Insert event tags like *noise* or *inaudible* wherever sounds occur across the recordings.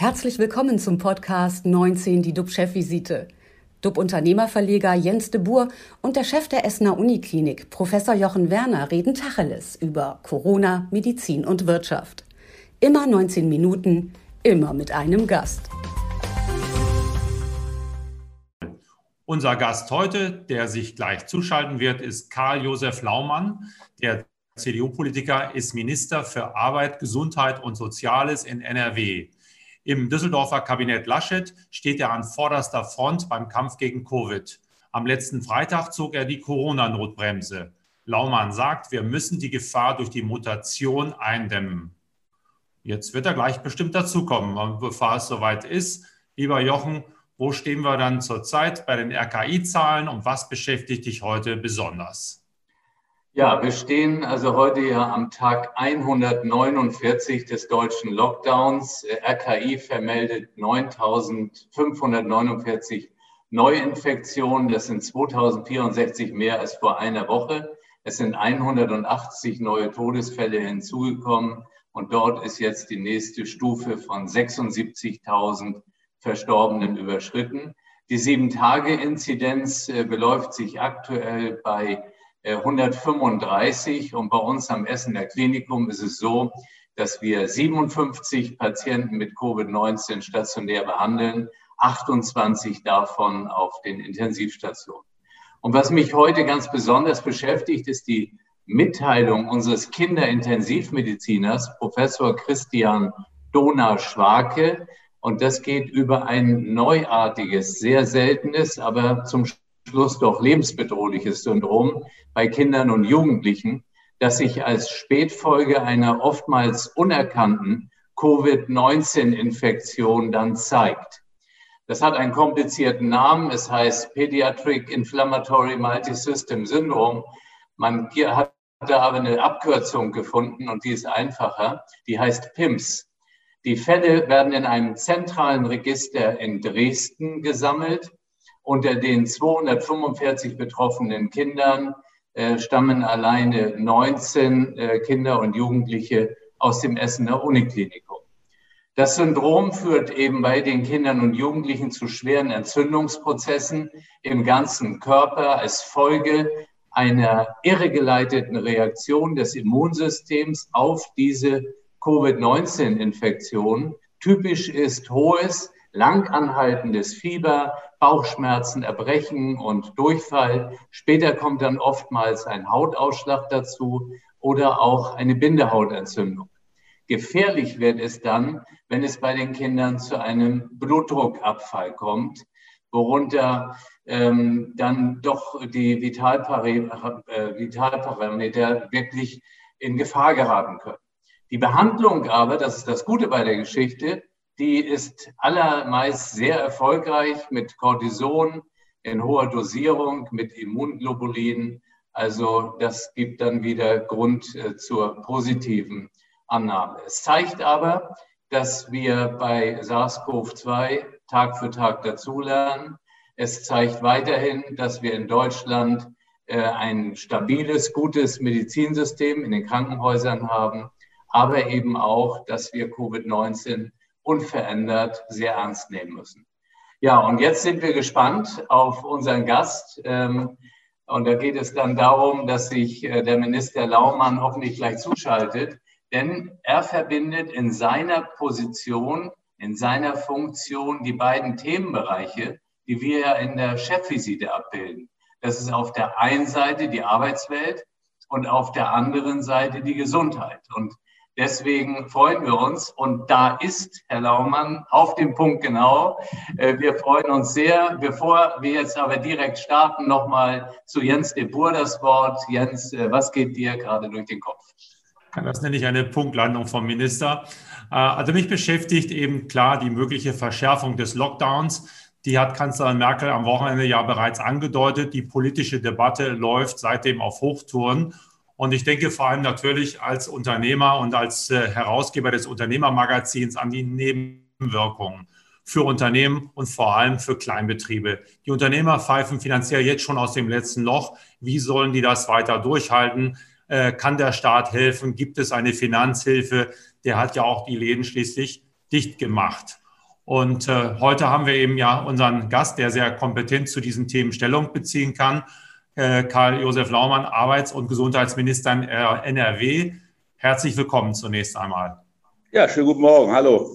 Herzlich willkommen zum Podcast 19, die DUB-Chefvisite. DUB-Unternehmerverleger Jens de Boer und der Chef der Essener Uniklinik, Professor Jochen Werner, reden Tacheles über Corona, Medizin und Wirtschaft. Immer 19 Minuten, immer mit einem Gast. Unser Gast heute, der sich gleich zuschalten wird, ist Karl-Josef Laumann. Der CDU-Politiker ist Minister für Arbeit, Gesundheit und Soziales in NRW. Im Düsseldorfer Kabinett Laschet steht er an vorderster Front beim Kampf gegen Covid. Am letzten Freitag zog er die Corona-Notbremse. Laumann sagt, wir müssen die Gefahr durch die Mutation eindämmen. Jetzt wird er gleich bestimmt dazukommen. Bevor es soweit ist, lieber Jochen, wo stehen wir dann zurzeit bei den RKI-Zahlen und was beschäftigt dich heute besonders? Ja, wir stehen also heute ja am Tag 149 des deutschen Lockdowns. RKI vermeldet 9.549 Neuinfektionen. Das sind 2064 mehr als vor einer Woche. Es sind 180 neue Todesfälle hinzugekommen. Und dort ist jetzt die nächste Stufe von 76.000 Verstorbenen überschritten. Die Sieben-Tage-Inzidenz äh, beläuft sich aktuell bei 135 äh, und bei uns am Essener Klinikum ist es so, dass wir 57 Patienten mit Covid-19 stationär behandeln, 28 davon auf den Intensivstationen. Und was mich heute ganz besonders beschäftigt, ist die Mitteilung unseres Kinderintensivmediziners, Professor Christian Donar-Schwake. Und das geht über ein neuartiges, sehr seltenes, aber zum Schluss doch lebensbedrohliches Syndrom bei Kindern und Jugendlichen, das sich als Spätfolge einer oftmals unerkannten Covid-19-Infektion dann zeigt. Das hat einen komplizierten Namen. Es heißt Pediatric Inflammatory Multisystem Syndrome. Man hat da aber eine Abkürzung gefunden und die ist einfacher. Die heißt PIMS. Die Fälle werden in einem zentralen Register in Dresden gesammelt. Unter den 245 betroffenen Kindern äh, stammen alleine 19 äh, Kinder und Jugendliche aus dem Essener Uniklinikum. Das Syndrom führt eben bei den Kindern und Jugendlichen zu schweren Entzündungsprozessen im ganzen Körper als Folge einer irregeleiteten Reaktion des Immunsystems auf diese Covid-19-Infektion. Typisch ist hohes, langanhaltendes Fieber, Bauchschmerzen, Erbrechen und Durchfall. Später kommt dann oftmals ein Hautausschlag dazu oder auch eine Bindehautentzündung. Gefährlich wird es dann, wenn es bei den Kindern zu einem Blutdruckabfall kommt, worunter ähm, dann doch die Vitalparameter, äh, Vitalparameter wirklich in Gefahr geraten können. Die Behandlung aber, das ist das Gute bei der Geschichte, die ist allermeist sehr erfolgreich mit Cortison in hoher Dosierung, mit Immunglobulin. Also das gibt dann wieder Grund äh, zur positiven Annahme. Es zeigt aber, dass wir bei SARS-CoV-2 Tag für Tag dazulernen. Es zeigt weiterhin, dass wir in Deutschland äh, ein stabiles, gutes Medizinsystem in den Krankenhäusern haben, aber eben auch, dass wir Covid-19 unverändert sehr ernst nehmen müssen. Ja, und jetzt sind wir gespannt auf unseren Gast. Ähm, und da geht es dann darum, dass sich äh, der Minister Laumann hoffentlich gleich zuschaltet, denn er verbindet in seiner Position, in seiner Funktion die beiden Themenbereiche, die wir ja in der Chefvisite abbilden. Das ist auf der einen Seite die Arbeitswelt und auf der anderen Seite die Gesundheit. Und deswegen freuen wir uns. Und da ist Herr Laumann auf dem Punkt genau. Äh, wir freuen uns sehr. Bevor wir jetzt aber direkt starten, nochmal zu Jens de Boer das Wort. Jens, äh, was geht dir gerade durch den Kopf? Das nenne ich eine Punktlandung vom Minister. Äh, also mich beschäftigt eben klar die mögliche Verschärfung des Lockdowns. Die hat Kanzlerin Merkel am Wochenende ja bereits angedeutet. Die politische Debatte läuft seitdem auf Hochtouren. Und ich denke vor allem natürlich als Unternehmer und als äh, Herausgeber des Unternehmermagazins an die Nebenwirkungen für Unternehmen und vor allem für Kleinbetriebe. Die Unternehmer pfeifen finanziell jetzt schon aus dem letzten Loch. Wie sollen die das weiter durchhalten? Äh, kann der Staat helfen? Gibt es eine Finanzhilfe? Der hat ja auch die Läden schließlich dicht gemacht. Und äh, heute haben wir eben ja unseren Gast, der sehr kompetent zu diesen Themen Stellung beziehen kann, Karl-Josef Laumann, Arbeits- und Gesundheitsminister in NRW. Herzlich willkommen zunächst einmal. Ja, schönen guten Morgen. Hallo.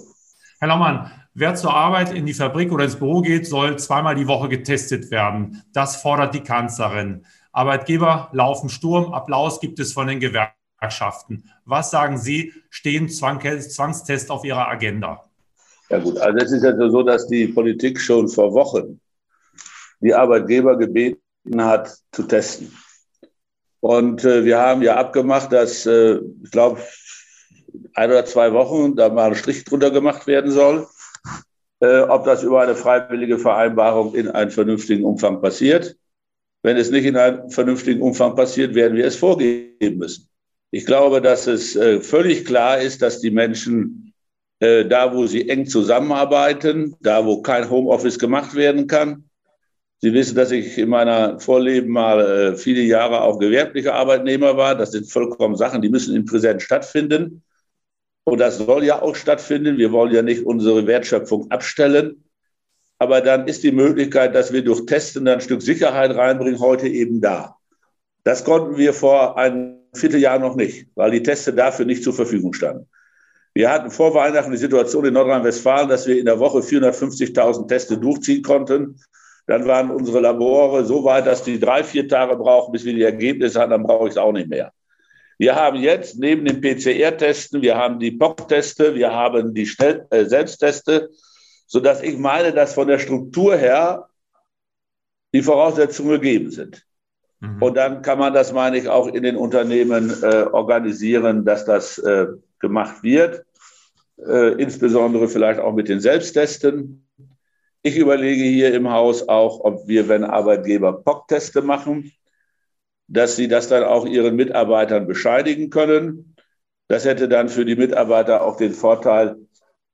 Herr Laumann, wer zur Arbeit in die Fabrik oder ins Büro geht, soll zweimal die Woche getestet werden. Das fordert die Kanzlerin. Arbeitgeber laufen Sturm. Applaus gibt es von den Gewerkschaften. Was sagen Sie, stehen Zwangstests auf Ihrer Agenda? Ja gut, also es ist ja so, dass die Politik schon vor Wochen die Arbeitgeber gebeten hat, zu testen. Und äh, wir haben ja abgemacht, dass, äh, ich glaube, ein oder zwei Wochen da mal ein Strich drunter gemacht werden soll, äh, ob das über eine freiwillige Vereinbarung in einem vernünftigen Umfang passiert. Wenn es nicht in einem vernünftigen Umfang passiert, werden wir es vorgeben müssen. Ich glaube, dass es äh, völlig klar ist, dass die Menschen äh, da, wo sie eng zusammenarbeiten, da, wo kein Homeoffice gemacht werden kann. Sie wissen, dass ich in meiner Vorleben mal äh, viele Jahre auch gewerblicher Arbeitnehmer war. Das sind vollkommen Sachen, die müssen in Präsenz stattfinden. Und das soll ja auch stattfinden. Wir wollen ja nicht unsere Wertschöpfung abstellen. Aber dann ist die Möglichkeit, dass wir durch Testen ein Stück Sicherheit reinbringen, heute eben da. Das konnten wir vor einem Vierteljahr noch nicht, weil die Teste dafür nicht zur Verfügung standen. Wir hatten vor Weihnachten die Situation in Nordrhein-Westfalen, dass wir in der Woche 450.000 Teste durchziehen konnten. Dann waren unsere Labore so weit, dass die drei, vier Tage brauchen, bis wir die Ergebnisse haben. Dann brauche ich es auch nicht mehr. Wir haben jetzt neben den PCR-Testen, wir haben die POC-Teste, wir haben die Schnell äh, Selbstteste, sodass ich meine, dass von der Struktur her die Voraussetzungen gegeben sind. Mhm. Und dann kann man das, meine ich, auch in den Unternehmen äh, organisieren, dass das äh, gemacht wird, äh, insbesondere vielleicht auch mit den Selbsttesten. Ich überlege hier im Haus auch, ob wir, wenn Arbeitgeber POC-Teste machen, dass sie das dann auch ihren Mitarbeitern bescheidigen können. Das hätte dann für die Mitarbeiter auch den Vorteil,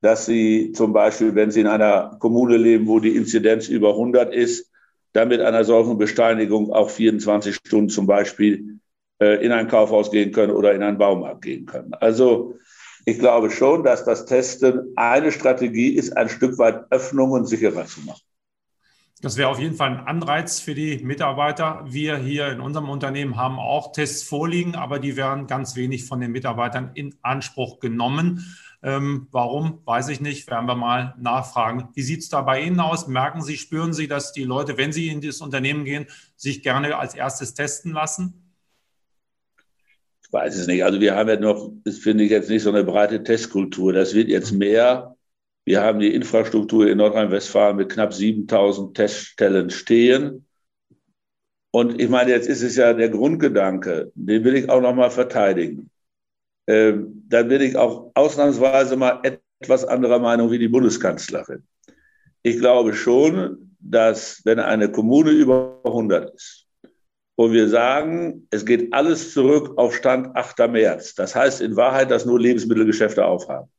dass sie zum Beispiel, wenn sie in einer Kommune leben, wo die Inzidenz über 100 ist, dann mit einer solchen Bescheinigung auch 24 Stunden zum Beispiel äh, in ein Kaufhaus gehen können oder in einen Baumarkt gehen können. Also ich glaube schon, dass das Testen eine Strategie ist, ein Stück weit Öffnungen sicherer zu machen. Das wäre auf jeden Fall ein Anreiz für die Mitarbeiter. Wir hier in unserem Unternehmen haben auch Tests vorliegen, aber die werden ganz wenig von den Mitarbeitern in Anspruch genommen. Ähm, warum, weiß ich nicht, werden wir mal nachfragen. Wie sieht es da bei Ihnen aus? Merken Sie, spüren Sie, dass die Leute, wenn sie in das Unternehmen gehen, sich gerne als erstes testen lassen? Weiß es nicht. Also wir haben ja noch, das finde ich jetzt nicht so eine breite Testkultur. Das wird jetzt mehr. Wir haben die Infrastruktur in Nordrhein-Westfalen mit knapp 7000 Teststellen stehen. Und ich meine, jetzt ist es ja der Grundgedanke, den will ich auch nochmal verteidigen. Ähm, dann bin ich auch ausnahmsweise mal etwas anderer Meinung wie die Bundeskanzlerin. Ich glaube schon, dass wenn eine Kommune über 100 ist, wo wir sagen, es geht alles zurück auf Stand 8. März. Das heißt in Wahrheit, dass nur Lebensmittelgeschäfte aufhaben.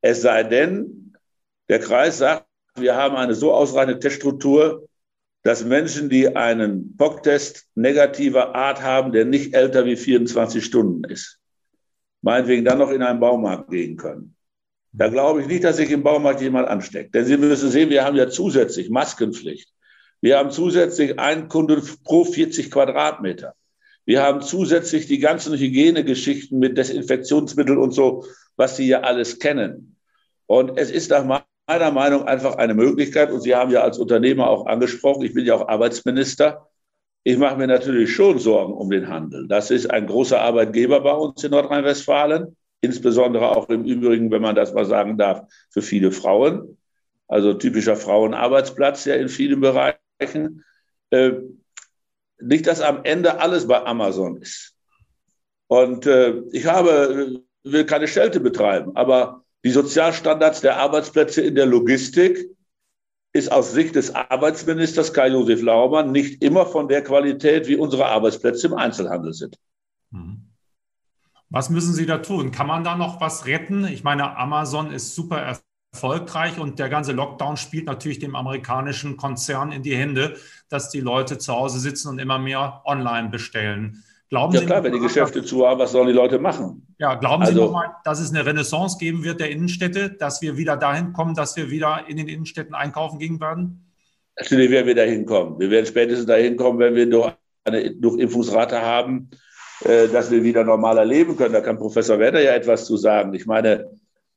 Es sei denn, der Kreis sagt, wir haben eine so ausreichende Teststruktur, dass Menschen, die einen POC-Test negativer Art haben, der nicht älter wie 24 Stunden ist, meinetwegen dann noch in einen Baumarkt gehen können. Da glaube ich nicht, dass sich im Baumarkt jemand ansteckt. Denn Sie müssen sehen, wir haben ja zusätzlich Maskenpflicht. Wir haben zusätzlich einen Kunden pro 40 Quadratmeter. Wir haben zusätzlich die ganzen Hygienegeschichten mit Desinfektionsmitteln und so, was Sie ja alles kennen. Und es ist nach meiner Meinung einfach eine Möglichkeit, und Sie haben ja als Unternehmer auch angesprochen, ich bin ja auch Arbeitsminister, ich mache mir natürlich schon Sorgen um den Handel. Das ist ein großer Arbeitgeber bei uns in Nordrhein-Westfalen, insbesondere auch im Übrigen, wenn man das mal sagen darf, für viele Frauen. Also typischer Frauenarbeitsplatz ja in vielen Bereichen. Äh, nicht, dass am Ende alles bei Amazon ist. Und äh, ich habe, will keine Schelte betreiben, aber die Sozialstandards der Arbeitsplätze in der Logistik ist aus Sicht des Arbeitsministers Kai-Josef Laumann nicht immer von der Qualität, wie unsere Arbeitsplätze im Einzelhandel sind. Mhm. Was müssen Sie da tun? Kann man da noch was retten? Ich meine, Amazon ist super erfolgreich und der ganze Lockdown spielt natürlich dem amerikanischen Konzern in die Hände, dass die Leute zu Hause sitzen und immer mehr online bestellen. Glauben ja Sie klar, wenn die Geschäfte zu haben, was sollen die Leute machen? Ja, glauben also, Sie nochmal, dass es eine Renaissance geben wird der Innenstädte, dass wir wieder dahin kommen, dass wir wieder in den Innenstädten einkaufen gehen werden? Natürlich werden wir dahin kommen. Wir werden spätestens dahin kommen, wenn wir durch eine Durchimpfungsrate haben, äh, dass wir wieder normaler leben können. Da kann Professor Werder ja etwas zu sagen. Ich meine,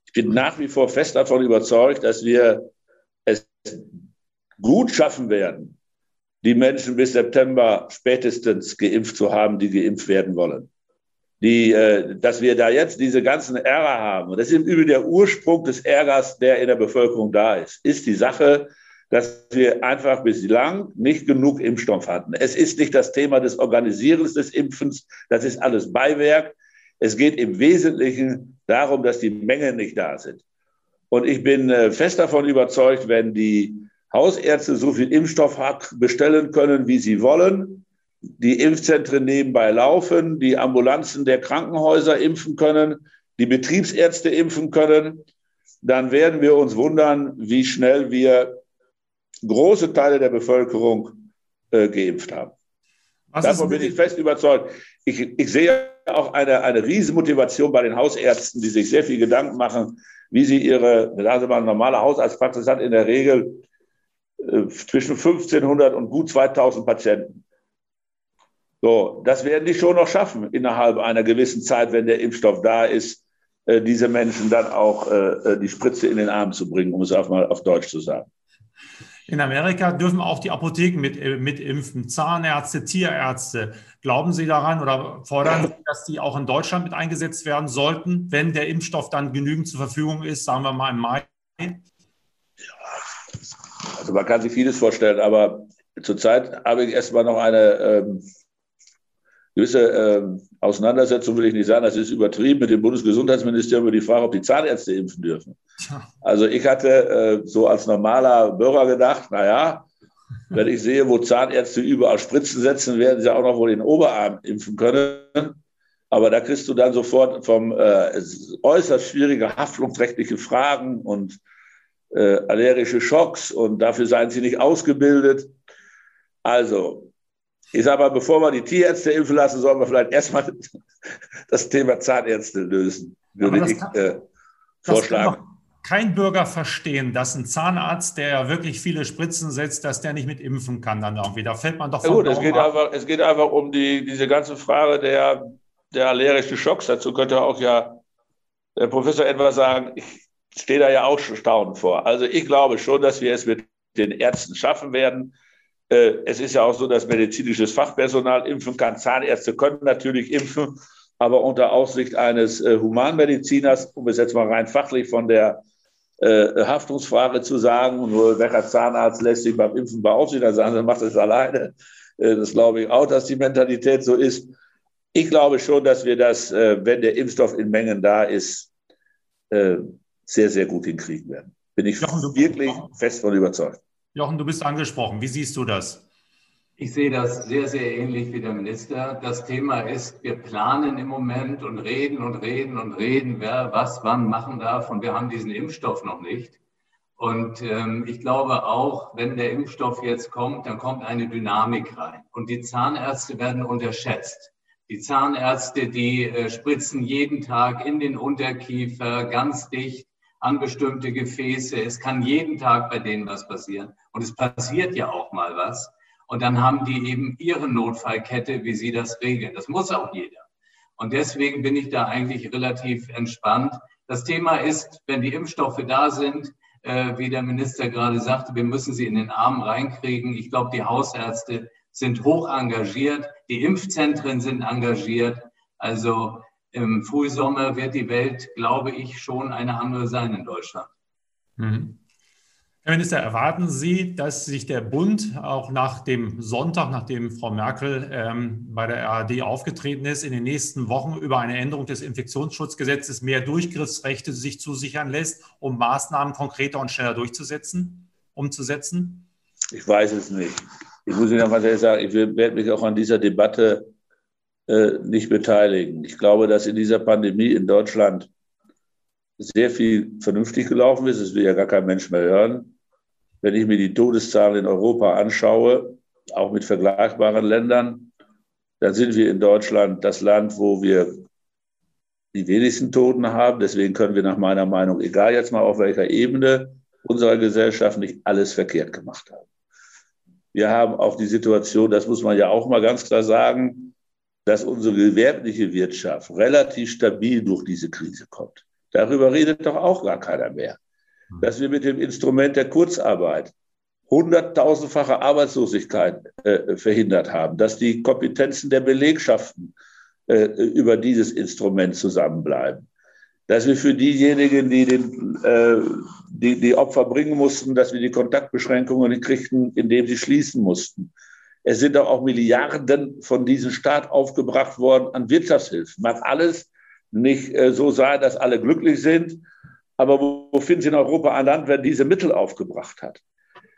ich bin nach wie vor fest davon überzeugt, dass wir es gut schaffen werden, die Menschen bis September spätestens geimpft zu haben, die geimpft werden wollen. Die, äh, dass wir da jetzt diese ganzen Ärger haben, und das ist im Übrigen der Ursprung des Ärgers, der in der Bevölkerung da ist, ist die Sache, dass wir einfach bislang nicht genug Impfstoff hatten. Es ist nicht das Thema des Organisierens des Impfens, das ist alles Beiwerk. Es geht im Wesentlichen darum, dass die Mengen nicht da sind. Und ich bin äh, fest davon überzeugt, wenn die Hausärzte so viel Impfstoff bestellen können, wie sie wollen, die Impfzentren nebenbei laufen, die Ambulanzen der Krankenhäuser impfen können, die Betriebsärzte impfen können, dann werden wir uns wundern, wie schnell wir große Teile der Bevölkerung äh, geimpft haben. Was Davon bin ich fest überzeugt. Ich, ich sehe auch eine, eine Riesenmotivation bei den Hausärzten, die sich sehr viel Gedanken machen, wie sie ihre, sagen Sie mal, normale Hausarztpraxis hat in der Regel äh, zwischen 1500 und gut 2000 Patienten. So, das werden die schon noch schaffen innerhalb einer gewissen Zeit, wenn der Impfstoff da ist, äh, diese Menschen dann auch äh, die Spritze in den Arm zu bringen, um es auch mal auf Deutsch zu sagen. In Amerika dürfen auch die Apotheken mit, mit impfen, Zahnärzte, Tierärzte. Glauben Sie daran oder fordern Sie, dass die auch in Deutschland mit eingesetzt werden sollten, wenn der Impfstoff dann genügend zur Verfügung ist, sagen wir mal im Mai? Also man kann sich vieles vorstellen, aber zurzeit habe ich erstmal noch eine ähm, gewisse ähm, Auseinandersetzung, will ich nicht sagen, das ist übertrieben, mit dem Bundesgesundheitsministerium über die Frage, ob die Zahnärzte impfen dürfen. Also ich hatte äh, so als normaler Bürger gedacht, naja, wenn ich sehe, wo Zahnärzte überall Spritzen setzen, werden sie auch noch wohl den Oberarm impfen können. Aber da kriegst du dann sofort vom äh, äußerst schwierige haftungsrechtliche Fragen und äh, allergische Schocks und dafür seien sie nicht ausgebildet. Also, ich sage mal, bevor wir die Tierärzte impfen lassen, sollen wir vielleicht erstmal *laughs* das Thema Zahnärzte lösen, würde ich kann, äh, vorschlagen. Kein Bürger verstehen, dass ein Zahnarzt, der ja wirklich viele Spritzen setzt, dass der nicht mit impfen kann dann irgendwie. Da fällt man doch von ja gut, es geht, einfach, es geht einfach um die, diese ganze Frage der, der allergischen Schocks. Dazu könnte auch ja der Professor etwas sagen. Ich stehe da ja auch schon staunend vor. Also ich glaube schon, dass wir es mit den Ärzten schaffen werden. Äh, es ist ja auch so, dass medizinisches Fachpersonal impfen kann. Zahnärzte können natürlich impfen, aber unter Aussicht eines äh, Humanmediziners, um es jetzt mal rein fachlich von der äh, Haftungsfrage zu sagen, nur welcher Zahnarzt lässt sich beim Impfen beaufsichtigen, dann sagen sie, macht es alleine. das glaube ich auch, dass die Mentalität so ist. Ich glaube schon, dass wir das, wenn der Impfstoff in Mengen da ist, sehr, sehr gut hinkriegen werden. Bin ich wirklich fest von überzeugt. Jochen, du bist angesprochen. Wie siehst du das? Ich sehe das sehr, sehr ähnlich wie der Minister. Das Thema ist, wir planen im Moment und reden und reden und reden, wer was wann machen darf. Und wir haben diesen Impfstoff noch nicht. Und ähm, ich glaube auch, wenn der Impfstoff jetzt kommt, dann kommt eine Dynamik rein. Und die Zahnärzte werden unterschätzt. Die Zahnärzte, die äh, spritzen jeden Tag in den Unterkiefer ganz dicht an bestimmte Gefäße. Es kann jeden Tag bei denen was passieren. Und es passiert ja auch mal was. Und dann haben die eben ihre Notfallkette, wie sie das regeln. Das muss auch jeder. Und deswegen bin ich da eigentlich relativ entspannt. Das Thema ist, wenn die Impfstoffe da sind, äh, wie der Minister gerade sagte, wir müssen sie in den Arm reinkriegen. Ich glaube, die Hausärzte sind hoch engagiert, die Impfzentren sind engagiert. Also im Frühsommer wird die Welt, glaube ich, schon eine andere sein in Deutschland. Mhm. Herr Minister, erwarten Sie, dass sich der Bund auch nach dem Sonntag, nachdem Frau Merkel ähm, bei der RAD aufgetreten ist, in den nächsten Wochen über eine Änderung des Infektionsschutzgesetzes mehr Durchgriffsrechte sich zusichern lässt, um Maßnahmen konkreter und schneller durchzusetzen, umzusetzen? Ich weiß es nicht. Ich muss Ihnen noch mal sagen, ich werde mich auch an dieser Debatte nicht beteiligen. Ich glaube, dass in dieser Pandemie in Deutschland sehr viel vernünftig gelaufen ist. Das will ja gar kein Mensch mehr hören. Wenn ich mir die Todeszahlen in Europa anschaue, auch mit vergleichbaren Ländern, dann sind wir in Deutschland das Land, wo wir die wenigsten Toten haben. Deswegen können wir nach meiner Meinung, egal jetzt mal auf welcher Ebene unserer Gesellschaft, nicht alles verkehrt gemacht haben. Wir haben auch die Situation, das muss man ja auch mal ganz klar sagen, dass unsere gewerbliche Wirtschaft relativ stabil durch diese Krise kommt. Darüber redet doch auch gar keiner mehr. Hm. Dass wir mit dem Instrument der Kurzarbeit hunderttausendfache Arbeitslosigkeit äh, verhindert haben, dass die Kompetenzen der Belegschaften äh, über dieses Instrument zusammenbleiben, dass wir für diejenigen, die den, äh, die, die Opfer bringen mussten, dass wir die Kontaktbeschränkungen kriegten, indem sie schließen mussten. Es sind auch Milliarden von diesem Staat aufgebracht worden an Wirtschaftshilfen. Mag alles nicht äh, so sein, dass alle glücklich sind, aber wo, finden Sie in Europa ein Land, wer diese Mittel aufgebracht hat?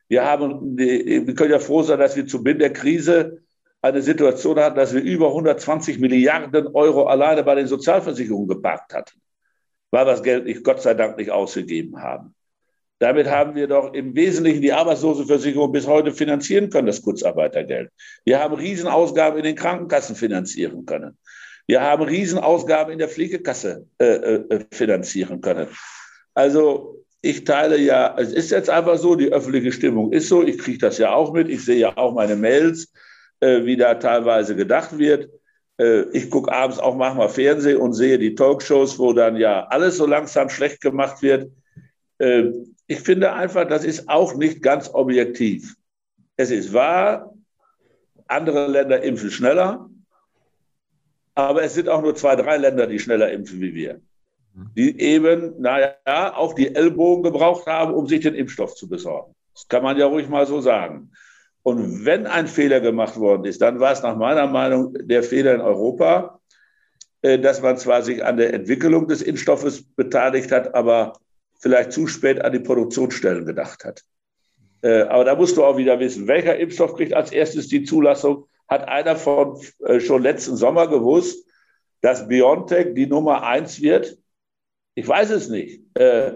Wir, haben, wir können ja froh sein, dass wir zu Beginn der Krise eine Situation hatten, dass wir über 120 Milliarden Euro alleine bei den Sozialversicherungen geparkt hatten, weil wir das Geld nicht, Gott sei Dank nicht ausgegeben haben. Damit haben wir doch im Wesentlichen die Arbeitslosenversicherung bis heute finanzieren können, das Kurzarbeitergeld. Wir haben Riesenausgaben in den Krankenkassen finanzieren können. Wir haben Riesenausgaben in der Pflegekasse äh, äh, finanzieren können. Also ich teile ja, es ist jetzt einfach so, die öffentliche Stimmung ist so, ich kriege das ja auch mit, ich sehe ja auch meine Mails, äh, wie da teilweise gedacht wird. Äh, ich gucke abends auch manchmal Fernsehen und sehe die Talkshows, wo dann ja alles so langsam schlecht gemacht wird. Ich finde einfach, das ist auch nicht ganz objektiv. Es ist wahr, andere Länder impfen schneller, aber es sind auch nur zwei, drei Länder, die schneller impfen wie wir die eben, naja, auch die Ellbogen gebraucht haben, um sich den Impfstoff zu besorgen. Das kann man ja ruhig mal so sagen. Und wenn ein Fehler gemacht worden ist, dann war es nach meiner Meinung der Fehler in Europa, äh, dass man zwar sich an der Entwicklung des Impfstoffes beteiligt hat, aber vielleicht zu spät an die Produktionsstellen gedacht hat. Äh, aber da musst du auch wieder wissen, welcher Impfstoff kriegt als erstes die Zulassung? Hat einer von äh, schon letzten Sommer gewusst, dass BioNTech die Nummer eins wird ich weiß es nicht, äh,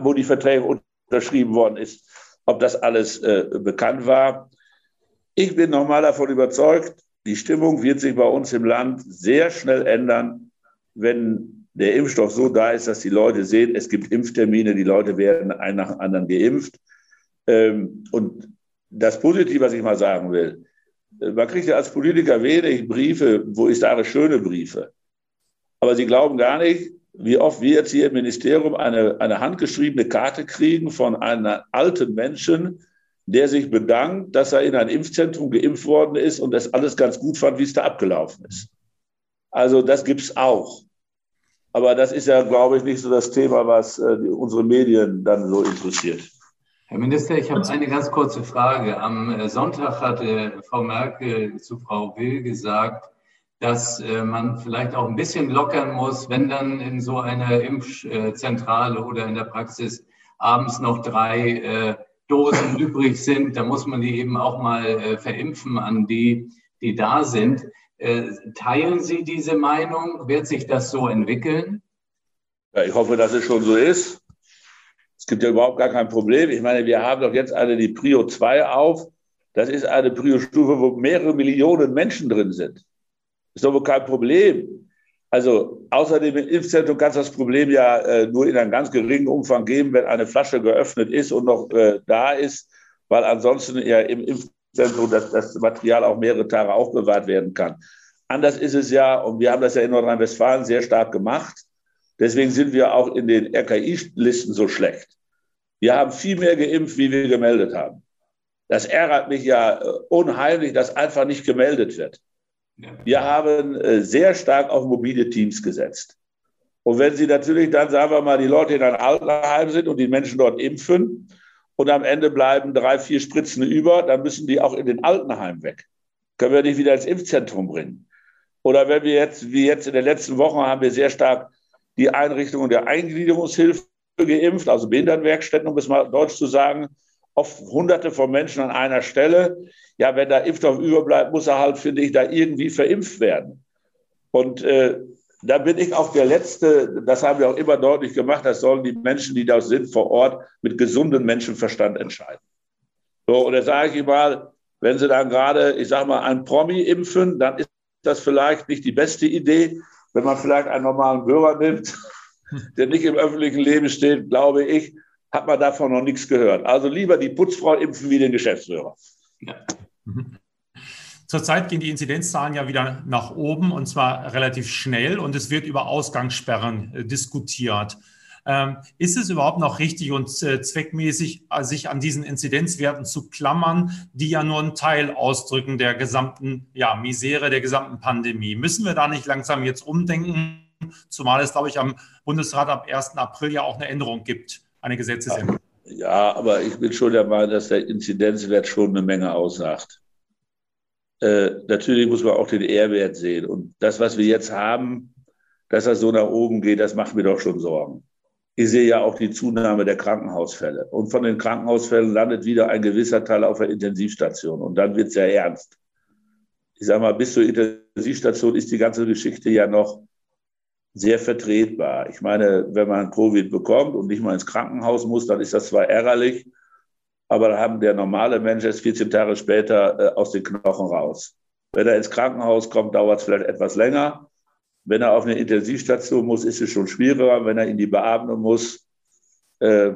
wo die Verträge unterschrieben worden ist, ob das alles bekannt war. Ich bin nochmal davon überzeugt, die Stimmung wird sich bei uns im Land sehr schnell ändern, wenn der Impfstoff so da ist, dass die Leute sehen, es gibt Impftermine, die Leute werden einen nach dem anderen geimpft. Ähm, und das Positive, was ich mal sagen will, äh, man kriegt ja als Politiker wenig Briefe, wo ich sage, schöne Briefe. Aber Sie glauben gar nicht, wie oft wir jetzt hier im Ministerium eine, eine handgeschriebene Karte kriegen von einem alten Menschen, der sich bedankt, dass er in ein Impfzentrum geimpft worden ist und das alles ganz gut fand, wie es da abgelaufen ist. Also das gibt es auch. Aber das ist ja, glaube ich, nicht so das Thema, was äh, unsere Medien dann so interessiert. Herr Minister, ich habe eine ganz kurze Frage. Am äh, Sonntag hatte Frau Merkel zu Frau Will gesagt, dass äh, man vielleicht auch ein bisschen lockern muss, wenn dann in so einer Impfzentrale oder in der Praxis abends noch drei Dosen *laughs* übrig sind, da muss man die eben auch mal verimpfen an die, die da sind. Äh, teilen Sie diese Meinung? Wird sich das so entwickeln? Ja, ich hoffe, dass es schon so ist. Es gibt ja überhaupt gar kein Problem. Ich meine, wir haben doch jetzt eine die Prio 2 auf. Das ist eine Prio-Stufe, wo mehrere Millionen Menschen drin sind. Ist doch wohl kein Problem. Also außerdem im Impfzentrum kann es das Problem ja äh, nur in einem ganz geringen Umfang geben, wenn eine Flasche geöffnet ist und noch äh, da ist, weil ansonsten ja im Impfzentrum das, das Material auch mehrere Tage aufbewahrt werden kann. Anders ist es ja, und wir haben das ja in Nordrhein-Westfalen sehr stark gemacht. Deswegen sind wir auch in den RKI-Listen so schlecht. Wir haben viel mehr geimpft, wie wir gemeldet haben. Das ärgert mich ja äh, unheimlich, dass einfach nicht gemeldet wird. Wir haben äh, sehr stark auf mobile Teams gesetzt. Und wenn Sie natürlich dann, sagen wir mal, die Leute in einem Altenheim sind und die Menschen dort impfen und am Ende bleiben drei, vier Spritzen über, dann müssen die auch in den Altenheim weg. Können wir nicht wieder ins Impfzentrum bringen. Oder wenn wir jetzt, wie jetzt in den letzten Wochen, haben wir sehr stark die Einrichtungen der Eingliederungshilfe geimpft, also Behindertenwerkstätten, um es mal deutsch zu sagen, oft hunderte von Menschen an einer Stelle ja, wenn da Impfstoff überbleibt, muss er halt, finde ich, da irgendwie verimpft werden. Und äh, da bin ich auch der Letzte, das haben wir auch immer deutlich gemacht, das sollen die Menschen, die da sind, vor Ort mit gesundem Menschenverstand entscheiden. So, und da sage ich mal, wenn sie dann gerade, ich sage mal, ein Promi impfen, dann ist das vielleicht nicht die beste Idee, wenn man vielleicht einen normalen Bürger nimmt, *laughs* der nicht im öffentlichen Leben steht, glaube ich, hat man davon noch nichts gehört. Also lieber die Putzfrau impfen wie den Geschäftsführer. Ja. Mhm. Zurzeit gehen die Inzidenzzahlen ja wieder nach oben und zwar relativ schnell und es wird über Ausgangssperren äh, diskutiert. Ähm, ist es überhaupt noch richtig und äh, zweckmäßig, äh, sich an diesen Inzidenzwerten zu klammern, die ja nur einen Teil ausdrücken der gesamten ja, Misere, der gesamten Pandemie? Müssen wir da nicht langsam jetzt umdenken? Zumal es, glaube ich, am Bundesrat ab 1. April ja auch eine Änderung gibt, eine Gesetzesänderung. Ja, aber ich bin schon der Meinung, dass der Inzidenzwert schon eine Menge aussagt. Äh, natürlich muss man auch den R-Wert sehen. Und das, was wir jetzt haben, dass das so nach oben geht, das macht mir doch schon Sorgen. Ich sehe ja auch die Zunahme der Krankenhausfälle. Und von den Krankenhausfällen landet wieder ein gewisser Teil auf der Intensivstation. Und dann wird es ja ernst. Ich sage mal, bis zur Intensivstation ist die ganze Geschichte ja noch sehr vertretbar. Ich meine, wenn man Covid bekommt und nicht mal ins Krankenhaus muss, dann ist das zwar ärgerlich, aber da haben der normale Mensch erst 14 Tage später äh, aus den Knochen raus. Wenn er ins Krankenhaus kommt, dauert es vielleicht etwas länger. Wenn er auf eine Intensivstation muss, ist es schon schwieriger. Wenn er in die Beatmung muss, äh,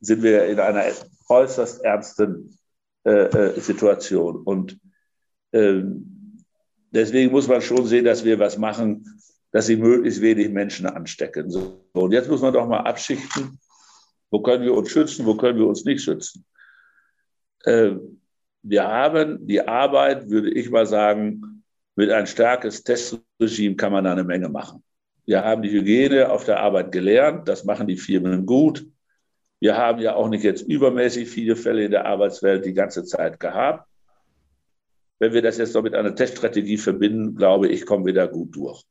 sind wir in einer äußerst ernsten äh, äh Situation. Und ähm, deswegen muss man schon sehen, dass wir was machen, dass sie möglichst wenig Menschen anstecken. So, und jetzt muss man doch mal abschichten, wo können wir uns schützen, wo können wir uns nicht schützen. Äh, wir haben die Arbeit, würde ich mal sagen, mit ein starkes Testregime kann man da eine Menge machen. Wir haben die Hygiene auf der Arbeit gelernt, das machen die Firmen gut. Wir haben ja auch nicht jetzt übermäßig viele Fälle in der Arbeitswelt die ganze Zeit gehabt. Wenn wir das jetzt noch mit einer Teststrategie verbinden, glaube ich, kommen wir da gut durch.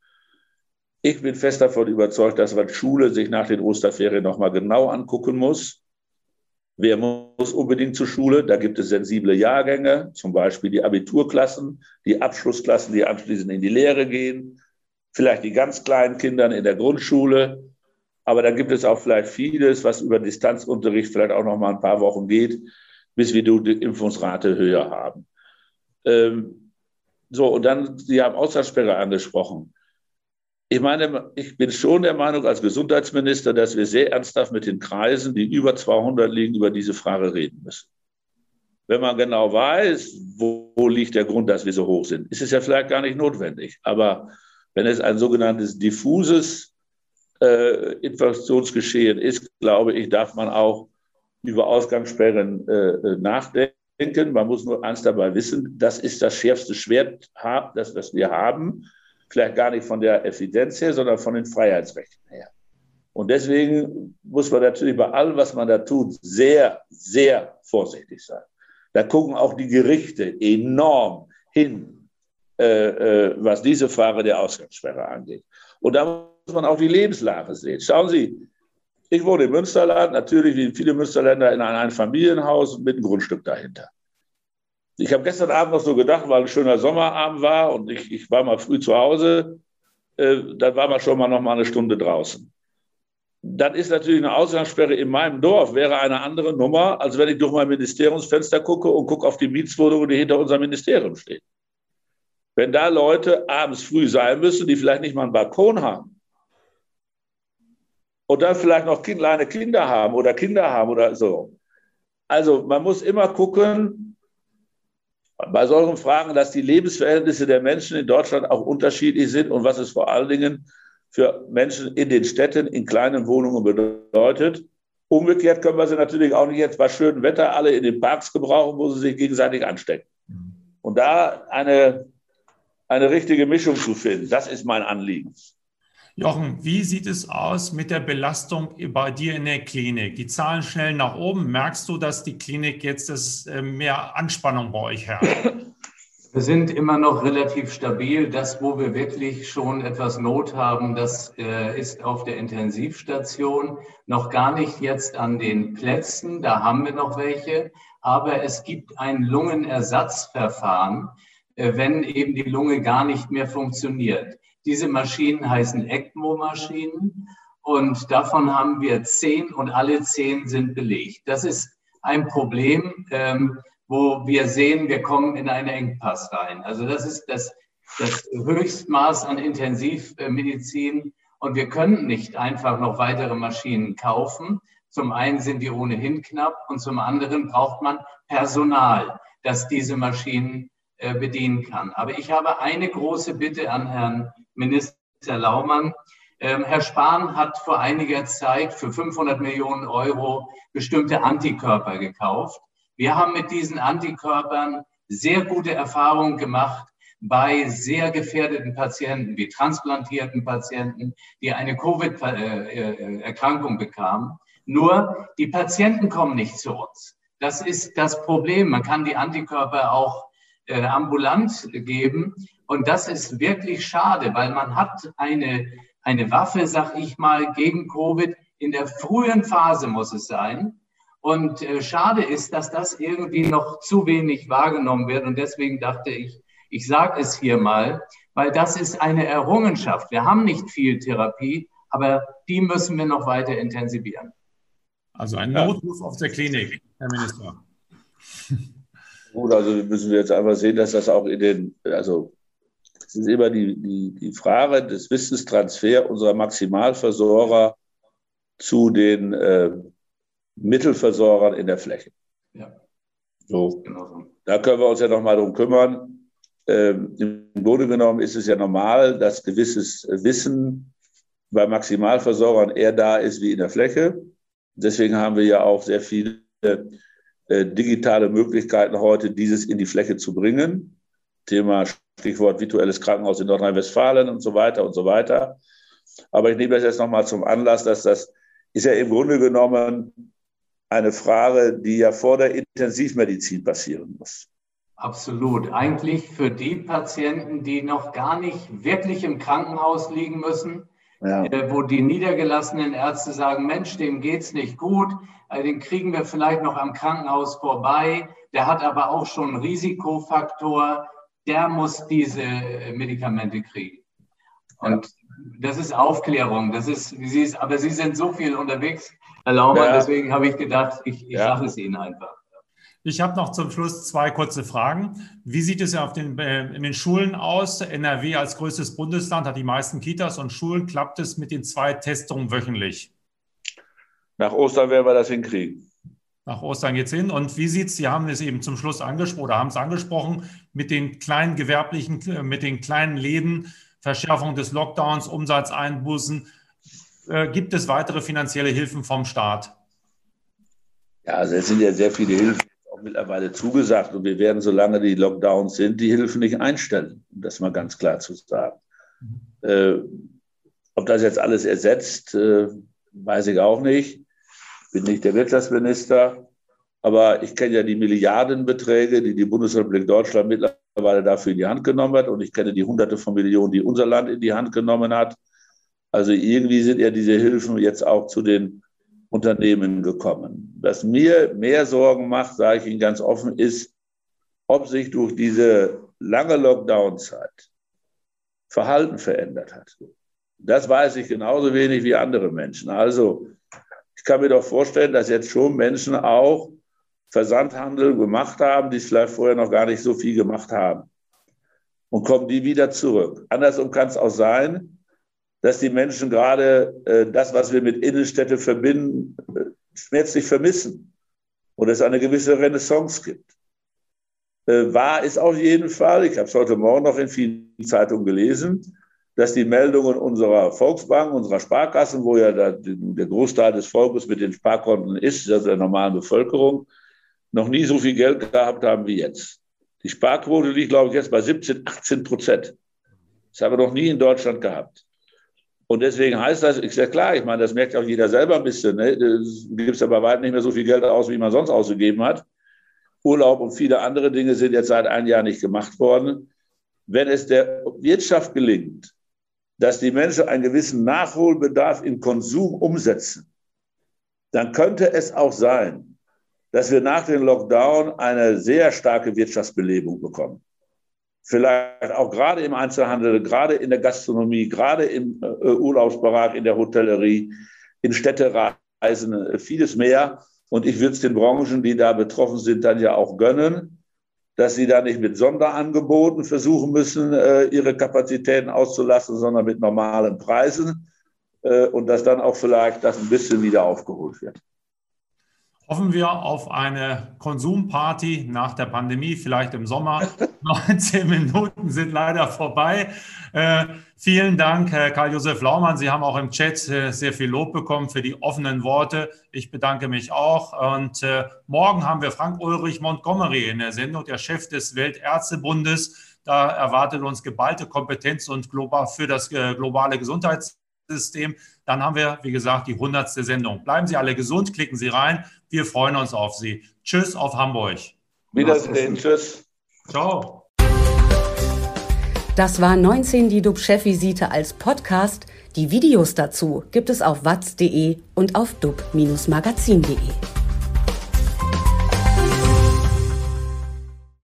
Ich bin fest davon überzeugt, dass man Schule sich nach den Osterferien nochmal genau angucken muss. Wer muss unbedingt zur Schule? Da gibt es sensible Jahrgänge, zum Beispiel die Abiturklassen, die Abschlussklassen, die anschließend in die Lehre gehen, vielleicht die ganz kleinen Kinder in der Grundschule. Aber da gibt es auch vielleicht vieles, was über Distanzunterricht vielleicht auch noch mal ein paar Wochen geht, bis wir die Impfungsrate höher haben. Ähm, so, und dann, Sie haben Ausgangssperre angesprochen. Ich meine, ich bin schon der Meinung als Gesundheitsminister, dass wir sehr ernsthaft mit den Kreisen, die über 200 liegen, über diese Frage reden müssen. Wenn man genau weiß, wo, wo liegt der Grund, dass wir so hoch sind, ist es ja vielleicht gar nicht notwendig. Aber wenn es ein sogenanntes diffuses äh, Infektionsgeschehen ist, glaube ich, darf man auch über Ausgangssperren äh, nachdenken. Man muss nur eins dabei wissen, das ist das schärfste Schwert, das, das wir haben vielleicht gar nicht von der Effizienz her, sondern von den Freiheitsrechten her. Und deswegen muss man natürlich bei allem, was man da tut, sehr, sehr vorsichtig sein. Da gucken auch die Gerichte enorm hin, äh, äh, was diese Frage der Ausgangssperre angeht. Und da muss man auch die Lebenslage sehen. Schauen Sie, ich wohne im Münsterland, natürlich wie viele Münsterländer in einem Familienhaus mit einem Grundstück dahinter. Ich habe gestern Abend noch so gedacht, weil ein schöner Sommerabend war und ich, ich war mal früh zu Hause, äh, dann war man schon mal noch mal eine Stunde draußen. Dann ist natürlich eine Ausgangssperre in meinem Dorf, wäre eine andere Nummer, als wenn ich durch mein Ministeriumsfenster gucke und gucke auf die Mietswohnungen, die hinter unserem Ministerium stehen. Wenn da Leute abends früh sein müssen, die vielleicht nicht mal einen Balkon haben und dann vielleicht noch kleine Kinder haben oder Kinder haben oder so. Also man muss immer gucken, bei solchen Fragen, dass die Lebensverhältnisse der Menschen in Deutschland auch unterschiedlich sind und was es vor allen Dingen für Menschen in den Städten in kleinen Wohnungen bedeutet. Umgekehrt können wir sie natürlich auch nicht jetzt bei schönem Wetter alle in den Parks gebrauchen, wo sie sich gegenseitig anstecken. Und da eine, eine richtige Mischung zu finden, das ist mein Anliegen. Jochen, wie sieht es aus mit der Belastung bei dir in der Klinik? Die Zahlen schnell nach oben. Merkst du, dass die Klinik jetzt das, äh, mehr Anspannung bei euch herrscht? Wir sind immer noch relativ stabil. Das, wo wir wirklich schon etwas Not haben, das äh, ist auf der Intensivstation. Noch gar nicht jetzt an den Plätzen, da haben wir noch welche. Aber es gibt ein Lungenersatzverfahren, äh, wenn eben die Lunge gar nicht mehr funktioniert. Diese Maschinen heißen ECMO-Maschinen und davon haben wir zehn und alle zehn sind belegt. Das ist ein Problem, ähm, wo wir sehen, wir kommen in einen Engpass rein. Also das ist das das Höchstmaß an Intensivmedizin. Und wir können nicht einfach noch weitere Maschinen kaufen. Zum einen sind die ohnehin knapp und zum anderen braucht man Personal, das diese Maschinen äh, bedienen kann. Aber ich habe eine große Bitte an Herrn Minister Laumann. Ähm, Herr Spahn hat vor einiger Zeit für 500 Millionen Euro bestimmte Antikörper gekauft. Wir haben mit diesen Antikörpern sehr gute Erfahrungen gemacht bei sehr gefährdeten Patienten, wie transplantierten Patienten, die eine Covid-Erkrankung äh, äh, bekamen. Nur die Patienten kommen nicht zu uns. Das ist das Problem. Man kann die Antikörper auch äh, ambulant geben. Und das ist wirklich schade, weil man hat eine, eine Waffe, sag ich mal, gegen Covid. In der frühen Phase muss es sein. Und äh, schade ist, dass das irgendwie noch zu wenig wahrgenommen wird. Und deswegen dachte ich, ich sage es hier mal, weil das ist eine Errungenschaft. Wir haben nicht viel Therapie, aber die müssen wir noch weiter intensivieren. Also ein Notruf auf der Klinik, Herr Minister. *laughs* Gut, also müssen wir jetzt einfach sehen, dass das auch in den, also es ist immer die, die, die Frage des Wissenstransfers unserer Maximalversorger zu den äh, Mittelversorgern in der Fläche. Ja. So. Genau. Da können wir uns ja nochmal drum kümmern. Ähm, Im Grunde genommen ist es ja normal, dass gewisses Wissen bei Maximalversorgern eher da ist wie in der Fläche. Deswegen haben wir ja auch sehr viele digitale Möglichkeiten heute, dieses in die Fläche zu bringen. Thema Stichwort virtuelles Krankenhaus in Nordrhein-Westfalen und so weiter und so weiter. Aber ich nehme das jetzt nochmal zum Anlass, dass das ist ja im Grunde genommen eine Frage, die ja vor der Intensivmedizin passieren muss. Absolut. Eigentlich für die Patienten, die noch gar nicht wirklich im Krankenhaus liegen müssen, ja. äh, wo die niedergelassenen Ärzte sagen, Mensch, dem geht's nicht gut, äh, den kriegen wir vielleicht noch am Krankenhaus vorbei, der hat aber auch schon einen Risikofaktor, der muss diese äh, Medikamente kriegen. Und ja. das ist Aufklärung, das ist, Sie ist, aber Sie sind so viel unterwegs, Herr Laumann, ja. deswegen habe ich gedacht, ich, ich sage es Ihnen einfach. Ich habe noch zum Schluss zwei kurze Fragen. Wie sieht es auf den, äh, in den Schulen aus? NRW als größtes Bundesland hat die meisten Kitas und Schulen. Klappt es mit den zwei Testungen wöchentlich? Nach Ostern werden wir das hinkriegen. Nach Ostern geht es hin. Und wie sieht es, Sie haben es eben zum Schluss angesprochen oder haben es angesprochen, mit den kleinen gewerblichen, äh, mit den kleinen Läden, Verschärfung des Lockdowns, Umsatzeinbußen. Äh, gibt es weitere finanzielle Hilfen vom Staat? Ja, also es sind ja sehr viele Hilfen mittlerweile zugesagt und wir werden, solange die Lockdowns sind, die Hilfen nicht einstellen, um das mal ganz klar zu sagen. Mhm. Äh, ob das jetzt alles ersetzt, äh, weiß ich auch nicht. Bin nicht der Wirtschaftsminister, aber ich kenne ja die Milliardenbeträge, die die Bundesrepublik Deutschland mittlerweile dafür in die Hand genommen hat und ich kenne die Hunderte von Millionen, die unser Land in die Hand genommen hat. Also irgendwie sind ja diese Hilfen jetzt auch zu den Unternehmen gekommen. Was mir mehr Sorgen macht, sage ich Ihnen ganz offen, ist, ob sich durch diese lange Lockdown-Zeit Verhalten verändert hat. Das weiß ich genauso wenig wie andere Menschen. Also ich kann mir doch vorstellen, dass jetzt schon Menschen auch Versandhandel gemacht haben, die es vielleicht vorher noch gar nicht so viel gemacht haben. Und kommen die wieder zurück. Andersrum kann es auch sein, dass die Menschen gerade äh, das, was wir mit Innenstädte verbinden, äh, schmerzlich vermissen und es eine gewisse Renaissance gibt. Äh, wahr ist auf jeden Fall, ich habe es heute Morgen noch in vielen Zeitungen gelesen, dass die Meldungen unserer Volksbank, unserer Sparkassen, wo ja der, der Großteil des Volkes mit den Sparkonten ist, also der normalen Bevölkerung, noch nie so viel Geld gehabt haben wie jetzt. Die Sparquote liegt, glaube ich, jetzt bei 17, 18 Prozent. Das haben wir noch nie in Deutschland gehabt. Und deswegen heißt das, ist ja klar, ich meine, das merkt auch jeder selber ein bisschen. Ne? Es gibt aber weit nicht mehr so viel Geld aus, wie man sonst ausgegeben hat. Urlaub und viele andere Dinge sind jetzt seit einem Jahr nicht gemacht worden. Wenn es der Wirtschaft gelingt, dass die Menschen einen gewissen Nachholbedarf in Konsum umsetzen, dann könnte es auch sein, dass wir nach dem Lockdown eine sehr starke Wirtschaftsbelebung bekommen vielleicht auch gerade im Einzelhandel, gerade in der Gastronomie, gerade im äh, Urlaubsbereich, in der Hotellerie, in Städtereisen, äh, vieles mehr. Und ich würde es den Branchen, die da betroffen sind, dann ja auch gönnen. dass sie da nicht mit Sonderangeboten versuchen müssen, äh, ihre Kapazitäten auszulassen, sondern mit normalen Preisen äh, und dass dann auch vielleicht das ein bisschen wieder aufgeholt wird. Hoffen wir auf eine Konsumparty nach der Pandemie, vielleicht im Sommer. *laughs* 19 Minuten sind leider vorbei. Äh, vielen Dank, Herr Karl-Josef Laumann. Sie haben auch im Chat äh, sehr viel Lob bekommen für die offenen Worte. Ich bedanke mich auch. Und äh, morgen haben wir Frank Ulrich Montgomery in der Sendung, der Chef des Weltärztebundes. Da erwartet uns geballte Kompetenz und global für das äh, globale Gesundheitssystem. System. Dann haben wir, wie gesagt, die 100. Sendung. Bleiben Sie alle gesund, klicken Sie rein. Wir freuen uns auf Sie. Tschüss auf Hamburg. Wiedersehen. Tschüss. Ciao. Das war 19 die DUB-Chefvisite als Podcast. Die Videos dazu gibt es auf watz.de und auf dub-magazin.de.